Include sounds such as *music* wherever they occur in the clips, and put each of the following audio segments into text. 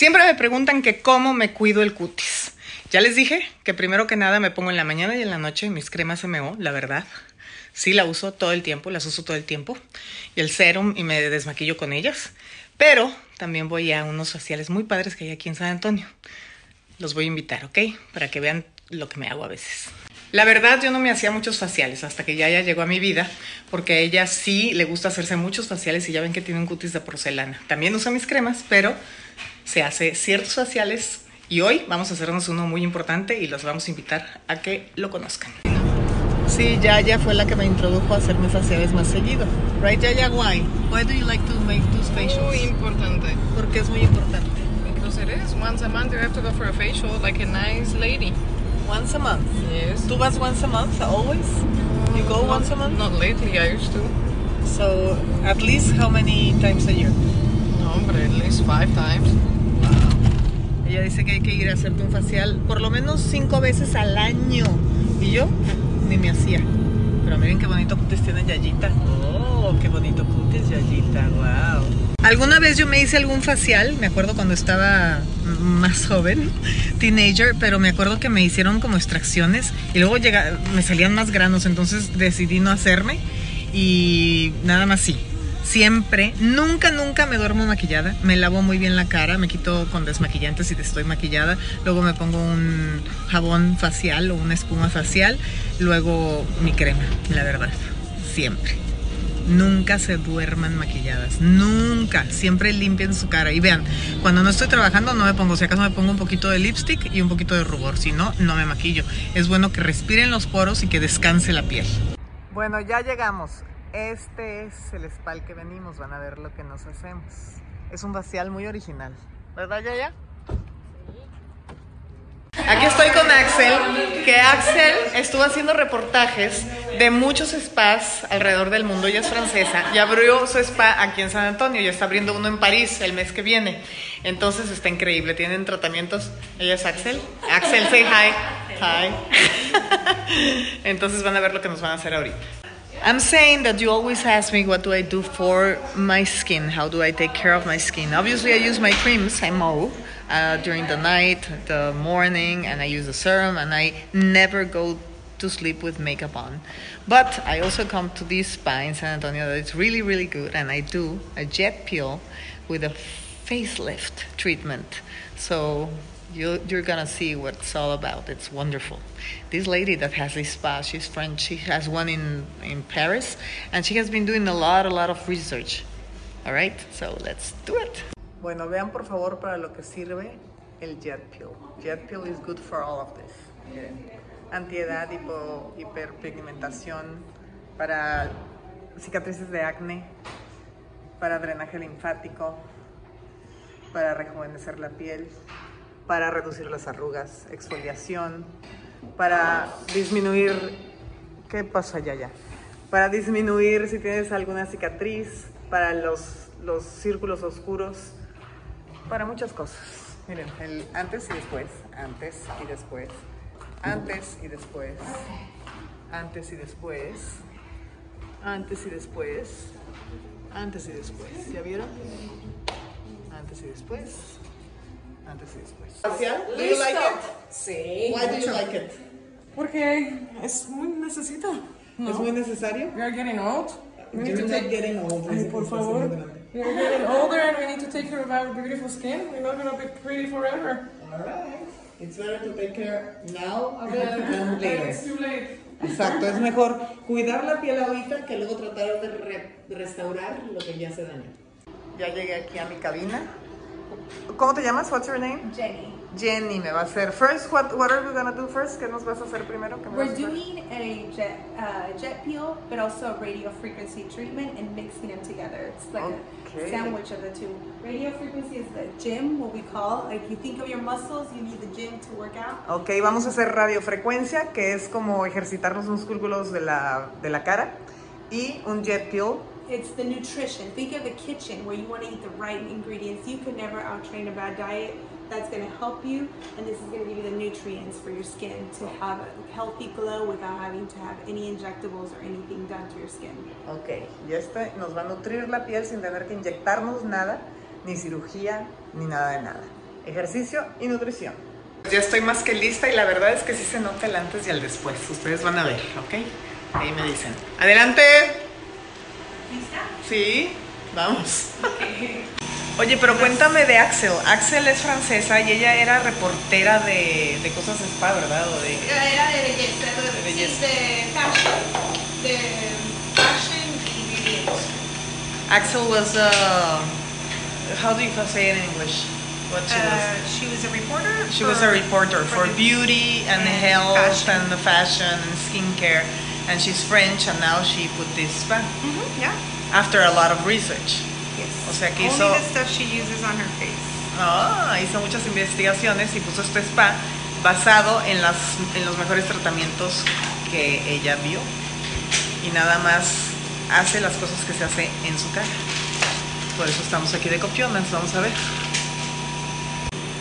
Siempre me preguntan que cómo me cuido el cutis. Ya les dije que primero que nada me pongo en la mañana y en la noche mis cremas MO, la verdad. Sí la uso todo el tiempo, las uso todo el tiempo. Y el serum y me desmaquillo con ellas. Pero también voy a unos faciales muy padres que hay aquí en San Antonio. Los voy a invitar, ¿ok? Para que vean lo que me hago a veces. La verdad, yo no me hacía muchos faciales hasta que ya ya llegó a mi vida, porque ella sí le gusta hacerse muchos faciales y ya ven que tiene un cutis de porcelana. También usa mis cremas, pero se hace ciertos faciales y hoy vamos a hacernos uno muy importante y los vamos a invitar a que lo conozcan. Sí, Yaya fue la que me introdujo a hacerme faciales más seguido. Right, Yaya, why? Why do you like to make those facials? Muy importante. Porque es muy importante. Because it is. Once a month you have to go for a facial like a nice lady. Once a month. Yes. ¿Tú vas once a month always? You go Not- once a month? Not lately, I used to. So, at least how many times a year? No, but at least five times. Ella dice que hay que ir a hacerte un facial por lo menos cinco veces al año. Y yo ni me hacía. Pero miren qué bonito cutis tiene Yayita. Oh, qué bonito cutis Yayita. Wow. Alguna vez yo me hice algún facial, me acuerdo cuando estaba más joven, teenager, pero me acuerdo que me hicieron como extracciones y luego llega, me salían más granos, entonces decidí no hacerme y nada más sí. Siempre, nunca, nunca me duermo maquillada. Me lavo muy bien la cara, me quito con desmaquillantes si estoy maquillada. Luego me pongo un jabón facial o una espuma facial. Luego mi crema, la verdad. Siempre. Nunca se duerman maquilladas. Nunca. Siempre limpien su cara. Y vean, cuando no estoy trabajando no me pongo, si acaso me pongo un poquito de lipstick y un poquito de rubor. Si no, no me maquillo. Es bueno que respiren los poros y que descanse la piel. Bueno, ya llegamos. Este es el spa al que venimos. Van a ver lo que nos hacemos. Es un facial muy original. ¿Verdad, Yaya? Aquí estoy con Axel, que Axel estuvo haciendo reportajes de muchos spas alrededor del mundo. Ella es francesa y abrió su spa aquí en San Antonio. Ya está abriendo uno en París el mes que viene. Entonces está increíble. Tienen tratamientos. Ella es Axel. Axel, say hi. Hi. *laughs* Entonces van a ver lo que nos van a hacer ahorita. I'm saying that you always ask me what do I do for my skin, how do I take care of my skin. Obviously, I use my creams, I mow uh, during the night, the morning, and I use the serum, and I never go to sleep with makeup on. But I also come to this spa San Antonio is really, really good, and I do a jet peel with a facelift treatment. So you, you're gonna see what it's all about. It's wonderful. This lady that has this spa, she's French. She has one in in Paris, and she has been doing a lot, a lot of research. All right, so let's do it. Bueno, vean por favor para lo que sirve el jet peel. Jet peel is good for all of this. Miren, antiedad, hipo, hiperpigmentación, para cicatrices de acné, para drenaje linfático, para rejuvenecer la piel, para reducir las arrugas, exfoliación, para disminuir... ¿Qué pasa ya ya? Para disminuir si tienes alguna cicatriz, para los, los círculos oscuros, para muchas cosas. Miren, el antes y después, antes y después, antes y después, antes y después, antes y después, antes y después. ¿Ya vieron? Antes y después. Antes y después. Do you like it? Sí. Why do you like it? Porque es muy necesito. ¿Es muy necesario? We are getting old. We need You're to not take. getting old. Ay, por favor. We are getting older and we need to take care of our beautiful skin. We're not gonna be pretty forever. Alright. It's better to take care now than *laughs* later. It's too late. Exacto, es mejor cuidar la piel ahorita que luego tratar de re- restaurar lo que ya se dañó. Ya llegué aquí a mi cabina. ¿Cómo te llamas? What's your name? Jenny. Jenny me va a hacer. First, what, what are we gonna do first? ¿Qué nos vas a hacer primero? ¿Qué me We're doing a jet uh, jet peel, but also a radio frequency treatment and mixing them together. It's like Okay. a sandwich of the two. Radio frequency is the gym, what we call. Like you think of your muscles, you need the gym to work out. Ok, vamos a hacer radiofrecuencia, que es como ejercitar los músculos de la, de la cara. Y un jet peel, It's the nutrition. Think of the kitchen where you want to eat the right ingredients. You can never outtrain a bad diet. That's going to help you, and this is going to give you the nutrients for your skin to have a healthy glow without having to have any injectables or anything done to your skin. Ok, y este nos va a nutrir la piel sin tener que inyectarnos nada, ni cirugía, ni nada de nada. ejercicio y nutrición. Ya estoy más que lista y la verdad es que sí se nota el antes y el después. Ustedes van a ver, ¿ok? Ahí me dicen. Adelante. ¿Lista? Sí, vamos. Oye, pero cuéntame de Axel. Axel es francesa y ella era reportera de, de cosas de spa, ¿verdad? O de, Era de belleza, de, De belleza. sí, de fashion. De fashion y. Axel was, uh, how do you say it in English? What she was? Uh, she was a reporter. She was a for- reporter for beauty and, and health fashion. and the fashion and skincare. And she's French and now she put this spa Mhm, yeah. after a lot of research. Yes. O sea que Only hizo- the stuff she uses on her face. Ah, hizo muchas investigaciones y puso este spa basado en, las, en los mejores tratamientos que ella vio. Y nada más hace las cosas que se hace en su cara. Por eso estamos aquí de copionas, vamos a ver.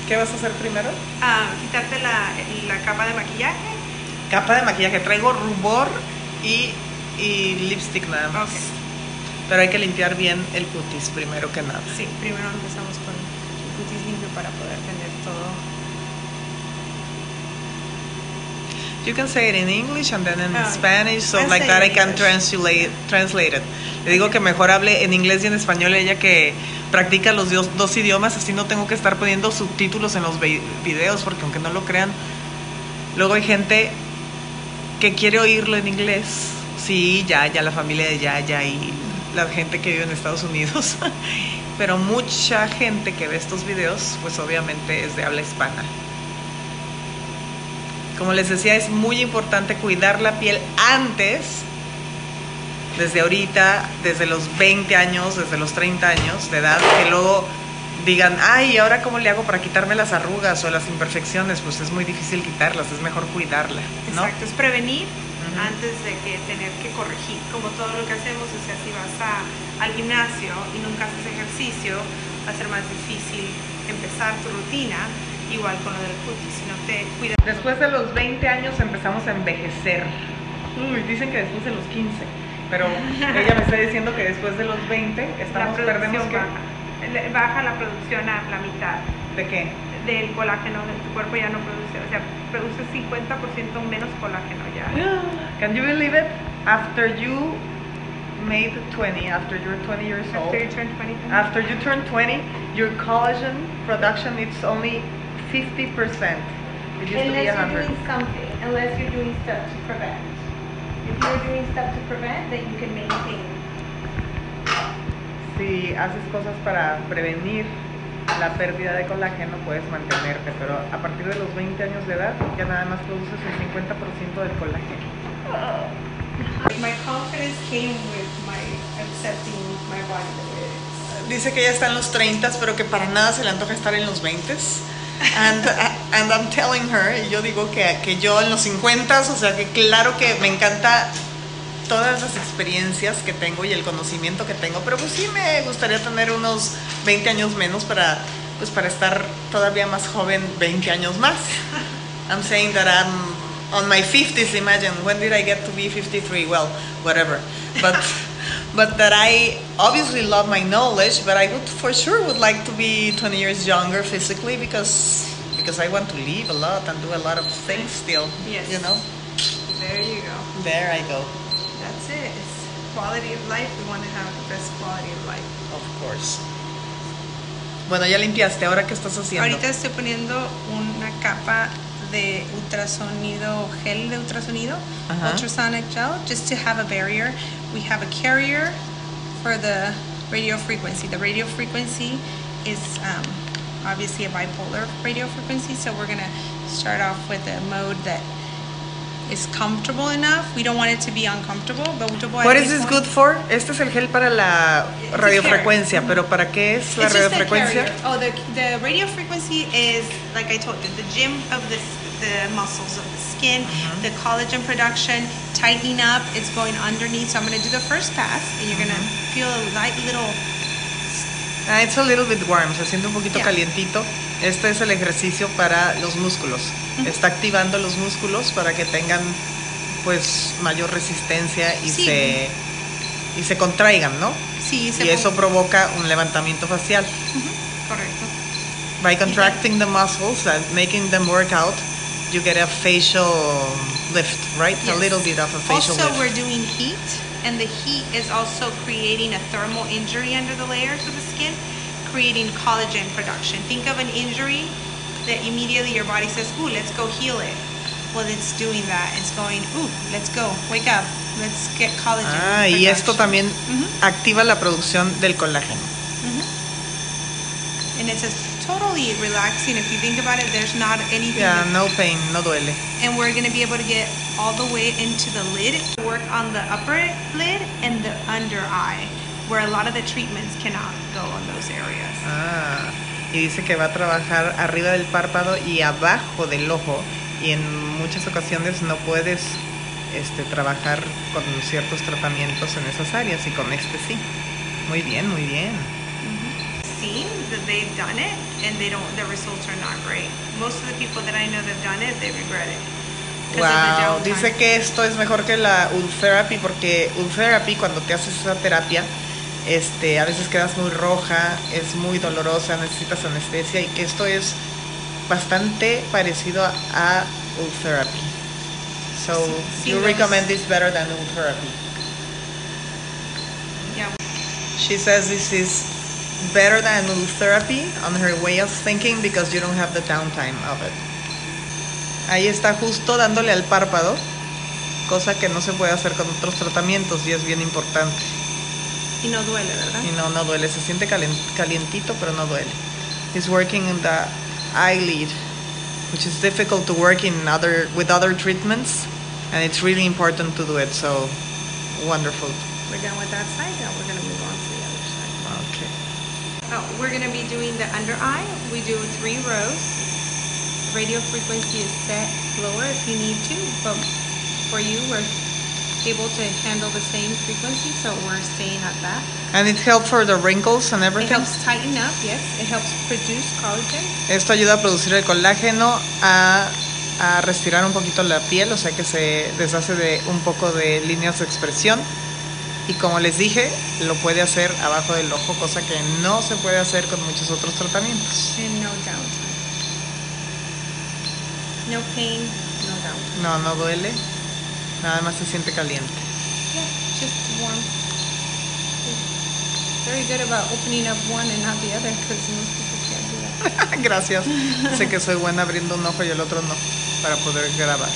¿Qué vas a hacer primero? Ah, quitarte la, la capa de maquillaje. Capa de maquillaje. Traigo rubor y, y lipstick nada más. Ok. Pero hay que limpiar bien el cutis primero que nada. Sí, primero empezamos con el cutis limpio para poder tener todo. You can say it in English and then in Ah, Spanish, so like that I can translate, translate it. Le digo que mejor hable en inglés y en español ella que practica los dos, dos idiomas, así no tengo que estar poniendo subtítulos en los vi- videos, porque aunque no lo crean, luego hay gente que quiere oírlo en inglés. Sí, ya, ya la familia de Yaya y la gente que vive en Estados Unidos. *laughs* Pero mucha gente que ve estos videos, pues obviamente es de habla hispana. Como les decía, es muy importante cuidar la piel antes, desde ahorita, desde los 20 años, desde los 30 años de edad, que luego digan, ay, ¿y ahora cómo le hago para quitarme las arrugas o las imperfecciones? Pues es muy difícil quitarlas, es mejor cuidarla, ¿no? Exacto, es prevenir antes de que tener que corregir. Como todo lo que hacemos, o sea, si vas a- al gimnasio y nunca haces ejercicio, va a ser más difícil empezar tu rutina, igual con lo del cutis, si no te cuidas. Después de los 20 años empezamos a envejecer. Uy, dicen que después de los 15, pero *laughs* ella me está diciendo que después de los 20 la estamos perdemos producción que baja. Baja la producción a la mitad ¿De qué? del colágeno, tu cuerpo ya no produce, o sea, produce 50% menos colágeno ya. *gasps* Can you believe it? After you made 20, after you're 20 years old, After you turn 20. after you turn 20, your collagen production it's only 50%. It used to be Unless you're 100. doing something, unless you're doing stuff to prevent. If you're doing stuff to prevent, then you can maintain. Si haces cosas para prevenir la pérdida de colágeno, puedes mantenerte, pero a partir de los 20 años de edad ya nada más produces el 50% del colágeno. My confidence came with my accepting my body. Dice que ya está en los 30, pero que para nada se le antoja estar en los 20. And, and I'm telling her, y yo digo que, que yo en los 50, o sea que claro que me encanta todas las experiencias que tengo y el conocimiento que tengo, pero pues sí me gustaría tener unos 20 años menos para, pues para estar todavía más joven 20 años más. I'm saying that I'm on my 50s, imagine, when did I get to be 53? Well, whatever. But, *laughs* but that I obviously love my knowledge, but I would for sure would like to be 20 years younger physically because, because I want to live a lot and do a lot of things still, Yes. you know? There you go. There I go, quality of life. We want to have the best quality of life. of course. Bueno, ya limpiaste, ¿ahora qué estás haciendo? Ahorita estoy poniendo una capa de ultrasonido, gel de ultrasonido, Ajá. ultrasonic gel, just to have a barrier. We have a carrier for the radio frequency. The radio frequency is um, obviously a bipolar radio frequency, so we're gonna start off with a mode that is comfortable enough. We don't want it to be uncomfortable, but What is this good for? Este es el gel para la radiofrecuencia, pero ¿para qué es la It's just a radiofrecuencia? Oh, the, the radio frequency is, like I told you, the gym of the, the muscles of the skin, Mm-hmm. the collagen production, tightening up. It's going underneath. So I'm going to do the first pass, and you're going to feel a light little. Ah, it's a little bit warm, se siente un poquito Yeah. calientito. Este es el ejercicio para los músculos. Está activando los músculos para que tengan pues mayor resistencia y Sí. se y se contraigan, ¿no? Sí, se Y eso provoca un levantamiento facial. Correcto. By contracting the muscles and making them work out, you get a facial lift, right? A little bit of a facial also, lift. we're doing heat, and the heat is also creating a thermal injury under the layers of the skin, creating collagen production. Think of an injury that immediately your body says, "Ooh, let's go heal it." Well, it's doing that. It's going, "Ooh, let's go, wake up, let's get collagen." Ah, y esto production." también Ujú. activa la producción del colágeno. And it's just totally relaxing. If you think about it, there's not anything. Yeah, no pain, no duele. and we're gonna be able to get all the way into the lid, work on the upper lid and the under eye, where a lot of the treatments cannot go on those areas. Ah, y dice que va a trabajar arriba del párpado y abajo del ojo y en muchas ocasiones no puedes este, trabajar con ciertos tratamientos en esas áreas y con este sí. Muy bien, muy bien. Seen that they've done it and they don't, the results are not great. Most of the people that I know that've done it, they regret it. Wow, dice que esto es mejor que la Ultherapy porque Ultherapy cuando te haces esa terapia este, a veces quedas muy roja, es muy dolorosa, necesitas anestesia y que esto es bastante parecido a, a Ultherapy. So, Sí, you recommend this better than Ultherapy. Yeah. She says this is better than Ultherapy on her way of thinking because you don't have the downtime of it. Ahí está justo dándole al párpado, cosa que no se puede hacer con otros tratamientos y es bien importante. Y no duele, ¿verdad? Y no, no duele, se siente calientito pero no duele. He's working in the eyelid, which is difficult to work in other with other treatments, and it's really important to do it. So wonderful. We're done with that side. Now we're gonna move on to the other side. Okay. Oh, we're gonna be doing the under eye. We do three rows. Radio frequency is set lower if you need to, but for you, we're able to handle the same frequency, so we're staying at that. And it helps for the wrinkles and It everything. helps tighten up, yes. It helps produce collagen. Esto ayuda a producir el colágeno, a, a respirar un poquito la piel, o sea que se deshace de un poco de líneas de expresión. Y como les dije, lo puede hacer abajo del ojo, cosa que no se puede hacer con muchos otros tratamientos. And no downtime. No pain, no downtime. No, no duele, nada más se siente caliente. Yeah, just warm. Very good about opening up one and not the other, because most people can't do that. *laughs* Gracias. sé que soy buena abriendo un ojo y el otro no, para poder grabar. *laughs*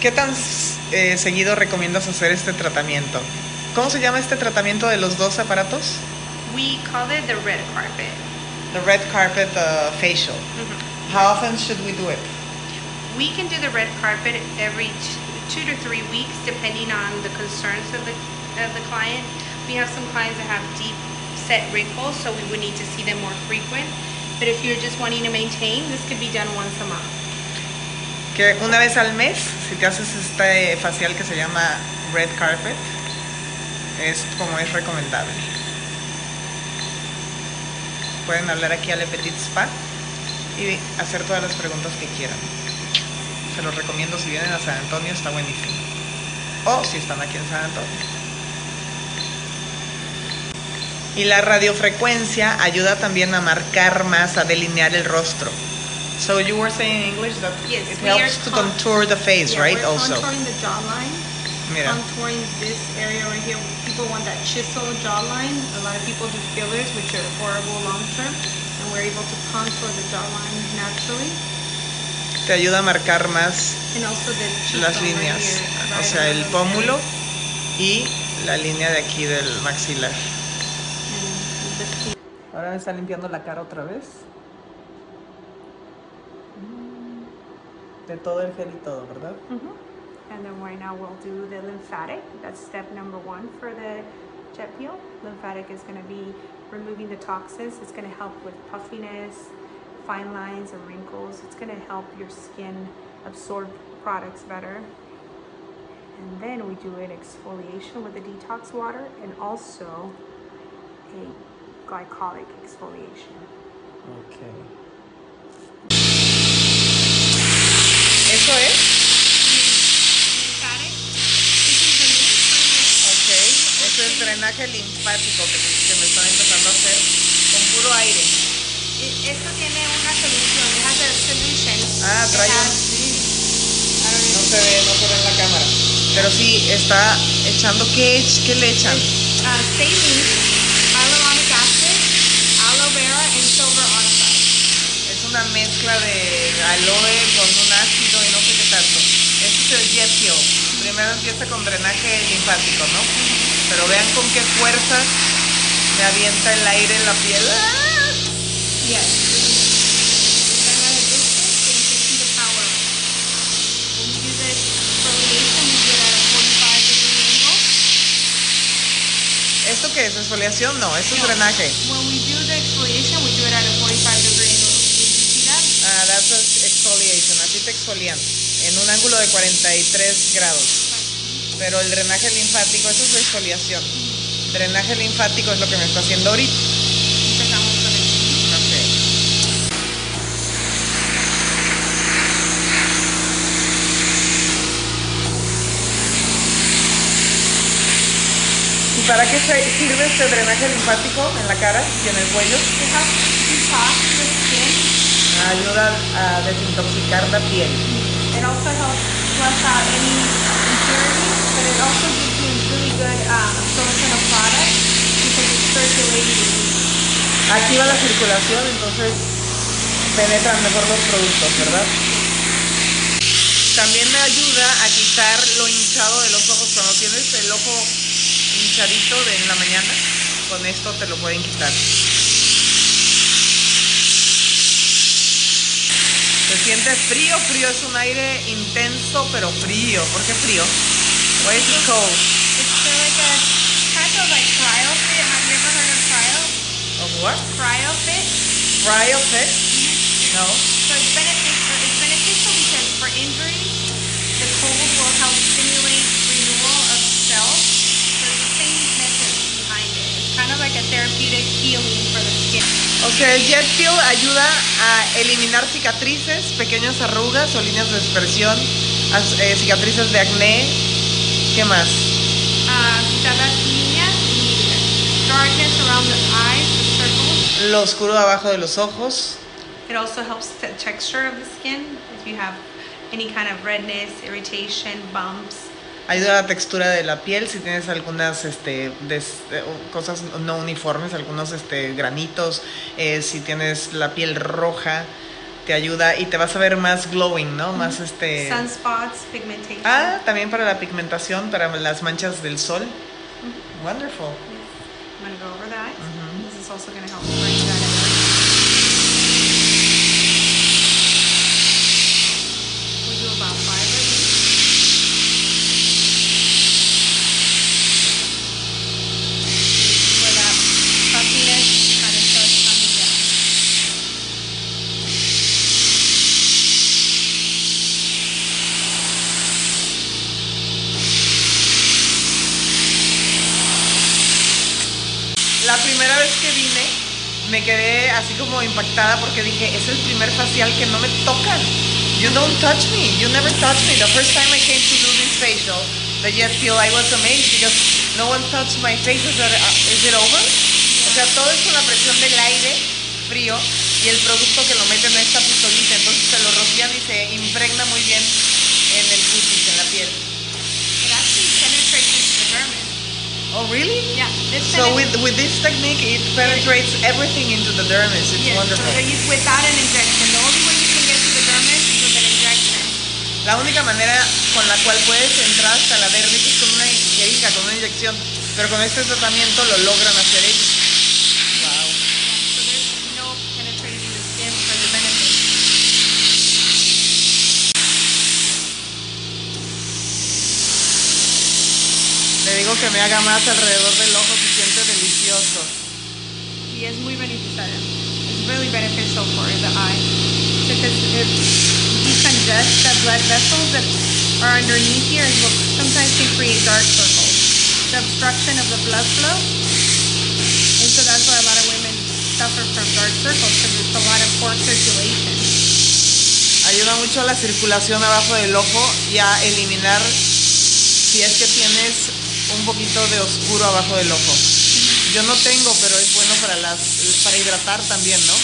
¿Qué tan eh, seguido recomiendas hacer este tratamiento? ¿Cómo se llama este tratamiento de los dos aparatos? We call it the red carpet. The red carpet uh, facial. How often should we do it? We can do the red carpet every two to three weeks, depending on the concerns of the of the client. We have some clients that have deep set wrinkles, so we would need to see them more frequent. But if you're just wanting to maintain, this could be done once a month. Que una vez al mes, si te haces este facial que se llama red carpet, es como es recomendable. Pueden hablar aquí a Le Petit Spa y hacer todas las preguntas que quieran. Se los recomiendo si vienen a San Antonio, está buenísimo. O si están aquí en San Antonio. Y la radiofrecuencia ayuda también a marcar más, a delinear el rostro. So you were saying in English that Yes, it helps to con- contour the face, Yeah, right? We're Also. contouring the jawline. Mira. Contouring this area right here. People want that chisel jawline. A lot of people do fillers, which are horrible long term. And we're able to contour the jawline naturally. Te ayuda a marcar más las líneas, o sea, el pómulo y la línea de aquí del maxilar. Ahora me está limpiando la cara otra vez. De todo el gel y todo, ¿verdad? And then right now we'll do the lymphatic. That's step number one for the jet peel. Lymphatic is going to be removing the toxins. It's going to help with puffiness, fine lines, and wrinkles. It's going to help your skin absorb products better. And then we do an exfoliation with the detox water and also a glycolic exfoliation. Ok. ¿Eso es? Lymphatic. This is the lymph Ok. Es drenaje linfático que, que me están empezando a hacer con puro aire. It- esto tiene una solución. It has a solution. Ah, trae un... Sí. No se ve, no se ve en la cámara. Pero sí, está echando... ¿Qué, qué le echan? Uh, saline, hyaluronic acid, aloe vera, and silver oxide. Es una mezcla de aloe con un ácido y no sé qué tanto. Este es el jet fuel. Primero empieza con drenaje linfático, ¿no? Pero vean con qué fuerza me avienta el aire en la piel. ¡Ah! ¿Esto qué es? ¿Exfoliación? No, esto es drenaje. When we do the exfoliation, we do it at a 45 degree angle. Ah, that's a- exfoliation. Así te exfolian. En un ángulo de 43 grados. Pero el drenaje linfático, eso es exfoliación. Drenaje linfático es lo que me está haciendo ahorita. Para qué sirve este drenaje linfático en la cara y en el cuello? Ayuda a desintoxicar la piel. It also helps flush out any impurities, but it also gives you really good um, absorption of product because it's circulating. Activa la circulación, entonces penetran mejor los productos, ¿verdad? También me ayuda a quitar lo hinchado de los ojos. Cuando tienes el ojo hinchadito de en la mañana, con esto te lo pueden quitar. Se siente frío, frío, es un aire intenso pero frío. ¿Por qué frío? Why is it cold? It's of like a type of like cryo fit. Have you ever heard of cryo? What? Fit? No. So it's, beneficial, it's beneficial because for injuries, the cold will help stimulate renewal of cells. There's the same method behind it. It's kind of like a therapeutic healing for the skin. O sea, el Jet Fuel ayuda a eliminar cicatrices, pequeñas arrugas o líneas de expresión, eh, cicatrices de acné. ¿Qué más? Uh, quitar las líneas y darkness around the eyes, the circles. Lo oscuro abajo de los ojos. It also helps the texture of the skin. If you have any kind of redness, irritation, bumps. Ayuda a la textura de la piel si tienes algunas este, des- eh, cosas no uniformes, algunos este, granitos. eh, si tienes la piel roja, te ayuda y te vas a ver más glowing, ¿no? Más este. Sunspots, pigmentation. Ah, también para la pigmentación, para las manchas del sol. Wonderful. I'm going to go over eyes. Mhm. This is also going to help bring that in. We do about five of these. Where that puffiness kind of starts coming down. La primera vez que vine me quedé así como impactada porque dije, es el primer facial que no me tocan. You don't touch me. You never touch me. The first time I came to do this facial, the Jet Fuel, I was amazed because no one touched my face. Is it, uh, is it over? O sea, todo es con la presión del aire frío y el producto que lo meten en esta pistolita. Entonces se lo rocian y se impregna muy bien really? Yeah, So with, with this technique, it penetrates everything into the dermis. It's yes, wonderful. So without an injection. The only way you can get to the dermis is with an injection. La única manera con la cual puedes entrar hasta la dermis es con una jeringa, con una inyección. Pero con este tratamiento lo logran hacer ellos. Wow. So there's no penetrating the skin for the benefit. Le digo que me haga más alrededor del ojo, se siente delicioso. Y es muy beneficiario. It's really beneficial for the eye because it decongest the blood vessels that are underneath here and will sometimes can create dark circles. The obstruction of the blood flow. And so that's why a lot of women suffer from dark circles because it's a lot of poor circulation. Ayuda mucho a la circulación abajo del ojo y a eliminar si es que tienes un poquito de oscuro abajo del ojo. Yo no tengo, pero es bueno para las para hidratar también, ¿no?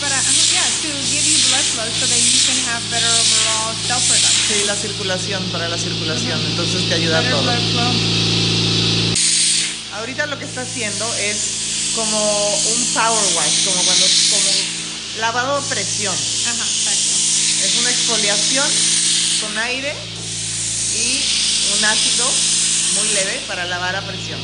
But uh, yeah, to give you blood flow so that you can have better overall cell production. Sí, la circulación, para la circulación. Entonces te ayuda a todo. blood flow. Ahorita lo que está haciendo es como un power wash, como cuando como lavado a presión. Ajá, exacto. Es una exfoliación con aire y un ácido muy leve para lavar a presión.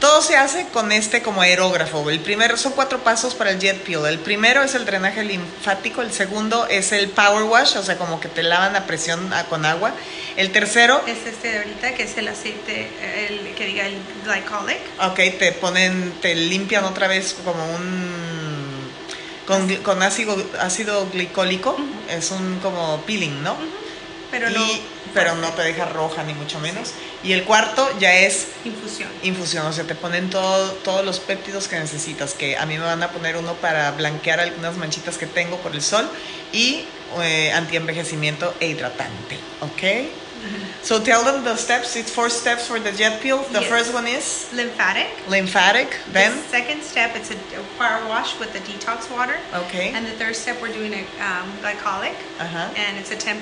Todo se hace con este como aerógrafo. El primero son cuatro pasos para el jet peel. El primero es el drenaje linfático, el segundo es el power wash, o sea, como que te lavan a presión a- con agua. El tercero, Es este de ahorita, que es el aceite, el que diga el glycolic. ok, te ponen, te limpian otra vez como un con, ácido, ácido glicólico, es un como peeling, ¿no? Pero Y- no pero no te deja roja ni mucho menos. Y el cuarto ya es infusión. infusión, o sea, te ponen todo, todos los péptidos que necesitas, que a mí me van a poner uno para blanquear algunas manchitas que tengo por el sol y eh, antienvejecimiento e hidratante, ¿ok? So tell them the steps, it's four steps for the jet peel. The Yes. first one is Lymphatic. lymphatic, then, The second step, it's a power wash with the detox water. okay, And the third step, we're doing a um, glycolic, uh-huh. and it's a 10%.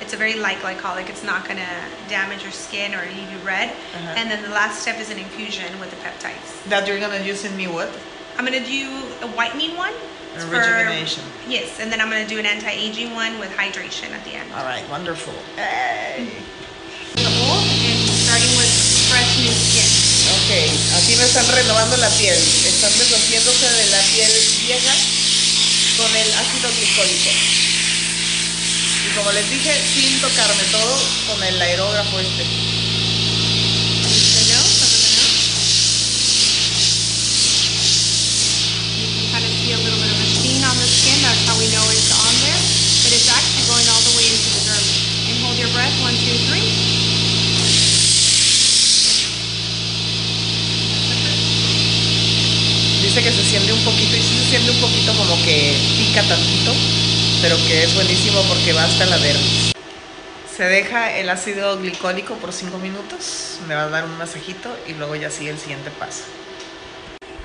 It's a very light glycolic. It's not going to damage your skin or leave you red. Uh-huh. And then the last step is an infusion with the peptides. That you're gonna use in me what? I'm going to do a whitening one. A for- yes, and then I'm going to do an anti-aging one with hydration at the end. All right, wonderful. Hey. And starting with fresh new skin. Ok, aquí me están renovando la piel. Están deshaciéndose de la piel vieja con el ácido glicólico. Y como les dije, sin tocarme todo con el aerógrafo este. The nose, over the nose. You can kind of see a little bit of a sheen on the skin. That's how we know it's on there. But it's actually going all the way into the dermis. And hold your breath. One, two, three. Dice que se siente un poquito, y sí se siente un poquito como que pica tantito, pero que es buenísimo porque va hasta la dermis. Se deja el ácido glicólico por 5 minutos, me va a dar un masajito y luego ya sigue el siguiente paso.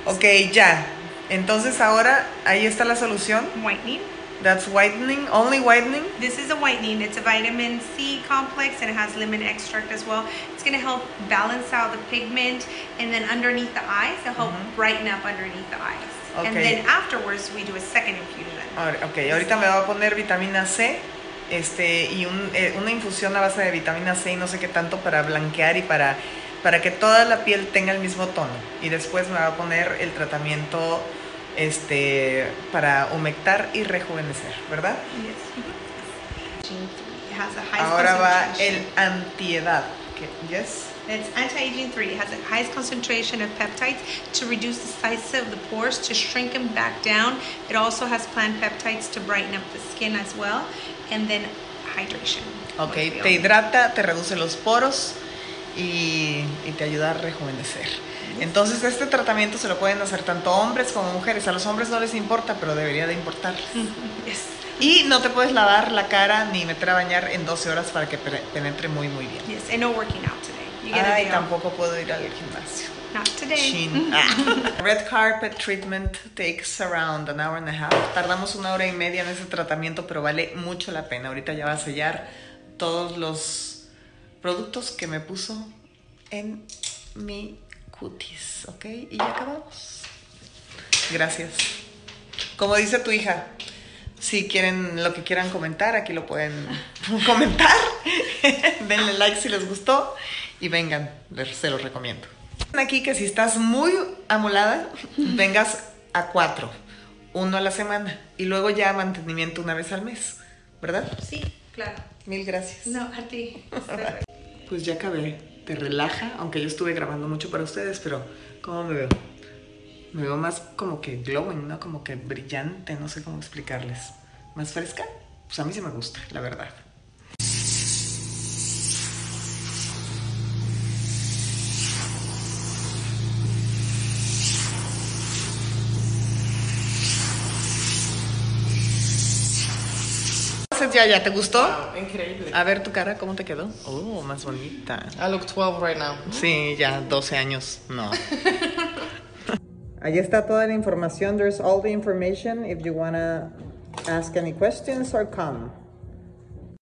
Ok, ya. Entonces ahora ahí está la solución. Whitening. That's whitening, only whitening. This is a whitening. It's a vitamin C complex and it has lemon extract as well. It's going to help balance out the pigment and then underneath the eyes, it'll help brighten up underneath the eyes. And Okay. then afterwards, we do a second infusion. Ahora- Ok, ahorita me va a poner vitamina C este, y un- eh, una infusión a base de vitamina C y no sé qué tanto para blanquear y para, para que toda la piel tenga el mismo tono. Y después me va a poner el tratamiento este, para humectar y rejuvenecer, ¿verdad? Yes. It has a high Ahora va concentration. el antiedad. Yes. It's anti-aging 3. It has the highest concentration of peptides to reduce the size of the pores, to shrink them back down. It also has plant peptides to brighten up the skin as well. And then hydration. Ok, te hidrata, te reduce los poros y, y te ayuda a rejuvenecer. Entonces este tratamiento se lo pueden hacer tanto hombres como mujeres. A los hombres no les importa, pero debería de importarles. Yes. Y no te puedes lavar la cara ni meter a bañar en 12 horas para que penetre muy muy bien. Yes. And no working out today. You get Ay, tampoco puedo ir al gimnasio. Not today. Ah. Red carpet treatment takes around an hour and a half. Tardamos una hora y media en ese tratamiento, pero vale mucho la pena. Ahorita ya va a sellar todos los productos que me puso en mi cutis, ¿ok? Y ya acabamos. Gracias. Como dice tu hija, si quieren lo que quieran comentar, aquí lo pueden *laughs* comentar. *laughs* Denle like si les gustó y vengan, les- se los recomiendo. Aquí que si estás muy amolada, *laughs* vengas a cuatro, uno a la semana y luego ya mantenimiento una vez al mes, ¿verdad? Sí, claro. Mil gracias. No, a ti. Pues ya acabé. Te relaja, aunque yo estuve grabando mucho para ustedes, pero ¿cómo me veo? Me veo más como que glowing, ¿no? Como que brillante, no sé cómo explicarles. ¿Más fresca? Pues a mí sí me gusta, la verdad. Ya, ya. ¿Te gustó? Wow, increíble. A ver tu cara, ¿cómo te quedó? Oh, más bonita. I look 12 right now. Sí, ya, 12 años. No. *laughs* Ahí está toda la información. There's all the information if you wanna ask any questions or come.